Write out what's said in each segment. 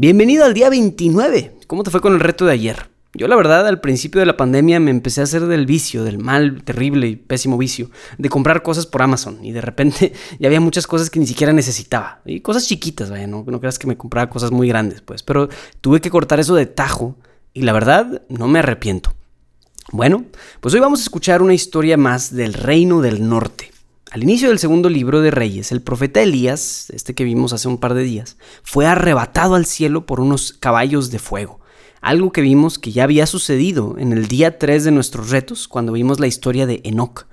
Bienvenido al día 29. ¿Cómo te fue con el reto de ayer? Yo la verdad al principio de la pandemia me empecé a hacer del vicio, del mal, terrible y pésimo vicio, de comprar cosas por Amazon y de repente ya había muchas cosas que ni siquiera necesitaba. Y cosas chiquitas, vaya, no, no creas que me compraba cosas muy grandes, pues, pero tuve que cortar eso de tajo y la verdad no me arrepiento. Bueno, pues hoy vamos a escuchar una historia más del reino del norte. Al inicio del segundo libro de Reyes, el profeta Elías, este que vimos hace un par de días, fue arrebatado al cielo por unos caballos de fuego. Algo que vimos que ya había sucedido en el día 3 de nuestros retos, cuando vimos la historia de Enoch.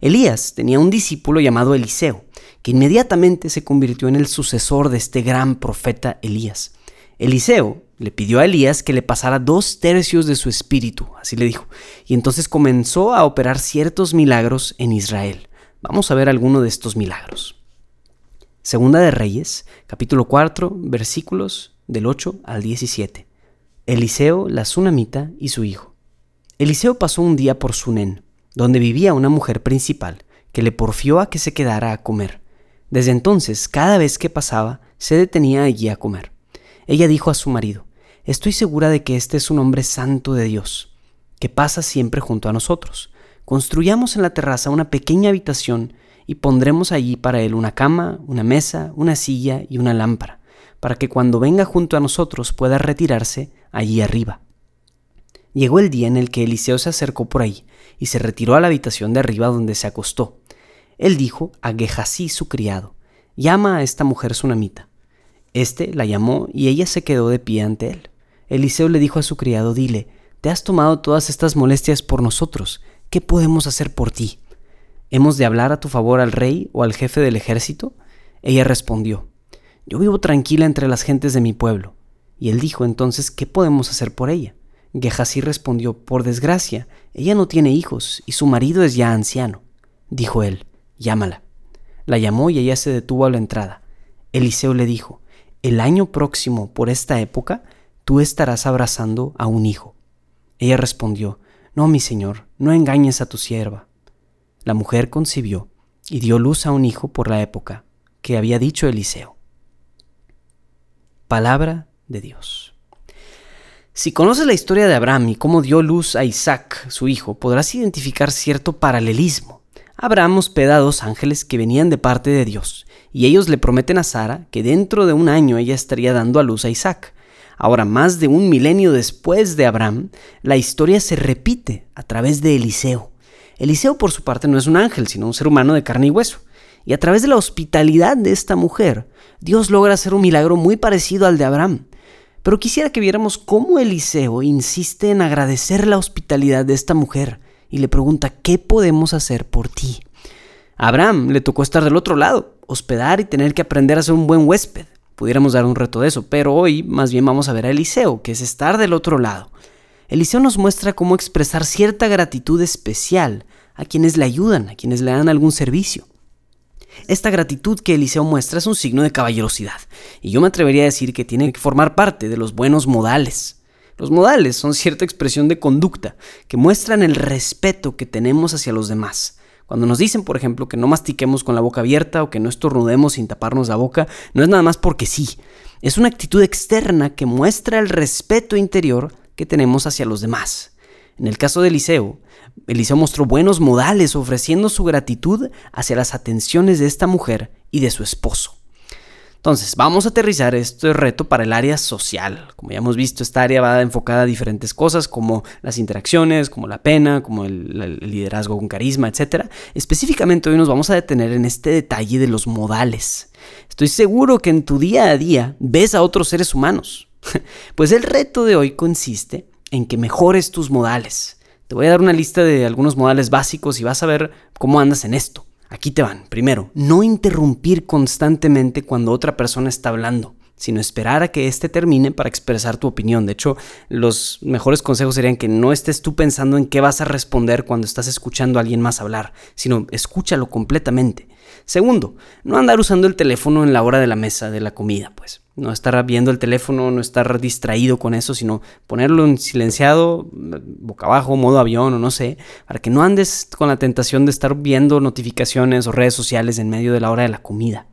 Elías tenía un discípulo llamado Eliseo, que inmediatamente se convirtió en el sucesor de este gran profeta Elías. Eliseo le pidió a Elías que le pasara dos tercios de su espíritu, así le dijo, y entonces comenzó a operar ciertos milagros en Israel. Vamos a ver alguno de estos milagros. Segunda de Reyes, capítulo 4, versículos del 8 al 17. Eliseo, la Sunamita y su hijo. Eliseo pasó un día por Sunen, donde vivía una mujer principal, que le porfió a que se quedara a comer. Desde entonces, cada vez que pasaba, se detenía allí a comer. Ella dijo a su marido, Estoy segura de que este es un hombre santo de Dios, que pasa siempre junto a nosotros construyamos en la terraza una pequeña habitación y pondremos allí para él una cama, una mesa, una silla y una lámpara, para que cuando venga junto a nosotros pueda retirarse allí arriba. Llegó el día en el que Eliseo se acercó por ahí y se retiró a la habitación de arriba donde se acostó. Él dijo a su criado, llama a esta mujer sunamita. Este la llamó y ella se quedó de pie ante él. Eliseo le dijo a su criado, dile, te has tomado todas estas molestias por nosotros, ¿qué podemos hacer por ti? ¿Hemos de hablar a tu favor al rey o al jefe del ejército? Ella respondió, Yo vivo tranquila entre las gentes de mi pueblo. Y él dijo entonces, ¿qué podemos hacer por ella? Gehasí respondió, Por desgracia, ella no tiene hijos y su marido es ya anciano. Dijo él, Llámala. La llamó y ella se detuvo a la entrada. Eliseo le dijo, El año próximo, por esta época, tú estarás abrazando a un hijo. Ella respondió, no, mi señor, no engañes a tu sierva. La mujer concibió y dio luz a un hijo por la época que había dicho Eliseo. Palabra de Dios. Si conoces la historia de Abraham y cómo dio luz a Isaac, su hijo, podrás identificar cierto paralelismo. Abraham hospeda a dos ángeles que venían de parte de Dios, y ellos le prometen a Sara que dentro de un año ella estaría dando a luz a Isaac. Ahora, más de un milenio después de Abraham, la historia se repite a través de Eliseo. Eliseo, por su parte, no es un ángel, sino un ser humano de carne y hueso. Y a través de la hospitalidad de esta mujer, Dios logra hacer un milagro muy parecido al de Abraham. Pero quisiera que viéramos cómo Eliseo insiste en agradecer la hospitalidad de esta mujer y le pregunta, ¿qué podemos hacer por ti? A Abraham le tocó estar del otro lado, hospedar y tener que aprender a ser un buen huésped pudiéramos dar un reto de eso, pero hoy más bien vamos a ver a Eliseo, que es estar del otro lado. Eliseo nos muestra cómo expresar cierta gratitud especial a quienes le ayudan, a quienes le dan algún servicio. Esta gratitud que Eliseo muestra es un signo de caballerosidad, y yo me atrevería a decir que tiene que formar parte de los buenos modales. Los modales son cierta expresión de conducta que muestran el respeto que tenemos hacia los demás, cuando nos dicen, por ejemplo, que no mastiquemos con la boca abierta o que no estornudemos sin taparnos la boca, no es nada más porque sí. Es una actitud externa que muestra el respeto interior que tenemos hacia los demás. En el caso de Eliseo, Eliseo mostró buenos modales ofreciendo su gratitud hacia las atenciones de esta mujer y de su esposo. Entonces, vamos a aterrizar este reto para el área social. Como ya hemos visto, esta área va enfocada a diferentes cosas como las interacciones, como la pena, como el, liderazgo con carisma, etc. Específicamente hoy nos vamos a detener en este detalle de los modales. Estoy seguro que en tu día a día ves a otros seres humanos. Pues el reto de hoy consiste en que mejores tus modales. Te voy a dar una lista de algunos modales básicos y vas a ver cómo andas en esto. Aquí te van. Primero, no interrumpir constantemente cuando otra persona está hablando sino esperar a que éste termine para expresar tu opinión. De hecho, los mejores consejos serían que no estés tú pensando en qué vas a responder cuando estás escuchando a alguien más hablar, sino escúchalo completamente. Segundo, no andar usando el teléfono en la hora de la mesa de la comida, pues. No estar viendo el teléfono, no estar distraído con eso, sino ponerlo en silenciado, boca abajo, modo avión o no sé, para que no andes con la tentación de estar viendo notificaciones o redes sociales en medio de la hora de la comida.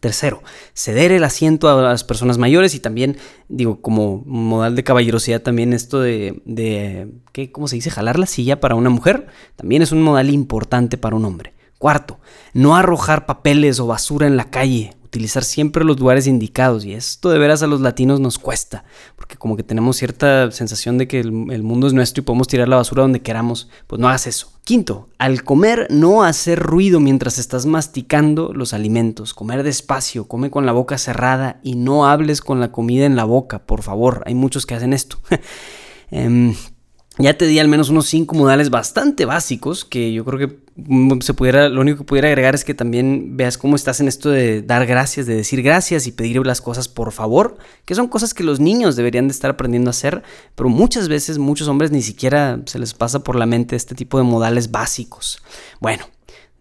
Tercero, ceder el asiento a las personas mayores y también, digo, como modal de caballerosidad, también esto de, de ¿qué, ¿cómo se dice? Jalar la silla para una mujer, también es un modal importante para un hombre. Cuarto, no arrojar papeles o basura en la calle utilizar siempre los lugares indicados y esto de veras a los latinos nos cuesta, porque como que tenemos cierta sensación de que el, mundo es nuestro y podemos tirar la basura donde queramos, pues no hagas eso. Quinto, al comer no hacer ruido mientras estás masticando los alimentos, comer despacio, come con la boca cerrada y no hables con la comida en la boca, por favor, hay muchos que hacen esto. Em, ya te di al menos unos cinco modales bastante básicos que yo creo que mm, se pudiera, lo único que pudiera agregar es que también veas cómo estás en esto de dar gracias, de decir gracias y pedir las cosas por favor, que son cosas que los niños deberían de estar aprendiendo a hacer, pero muchas veces muchos hombres ni siquiera se les pasa por la mente este tipo de modales básicos. Bueno,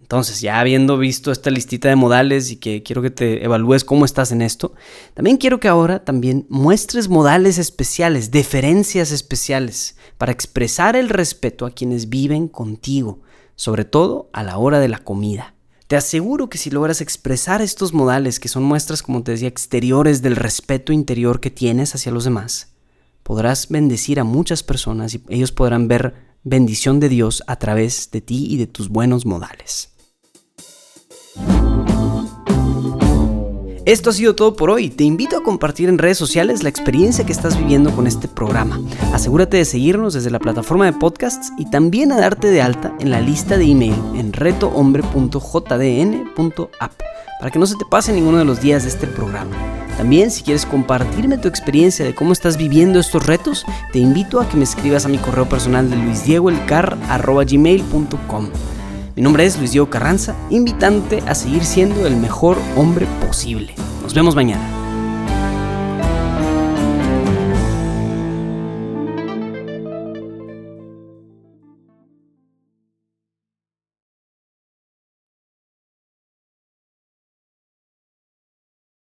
entonces, ya habiendo visto esta listita de modales y que quiero que te evalúes cómo estás en esto, también quiero que ahora también muestres modales especiales, deferencias especiales, para expresar el respeto a quienes viven contigo, sobre todo a la hora de la comida. Te aseguro que si logras expresar estos modales, que son muestras, como te decía, exteriores del respeto interior que tienes hacia los demás, podrás bendecir a muchas personas y ellos podrán ver bendición de Dios a través de ti y de tus buenos modales. Esto ha sido todo por hoy. Te invito a compartir en redes sociales la experiencia que estás viviendo con este programa. Asegúrate de seguirnos desde la plataforma de podcasts y también a darte de alta en la lista de email en retohombre.jdn.app para que no se te pase ninguno de los días de este programa. También si quieres compartirme tu experiencia de cómo estás viviendo estos retos, te invito a que me escribas a mi correo personal de luisdiegoelcar.gmail.com. Mi nombre es Luis Diego Carranza, invitándote a seguir siendo el mejor hombre posible. Nos vemos mañana.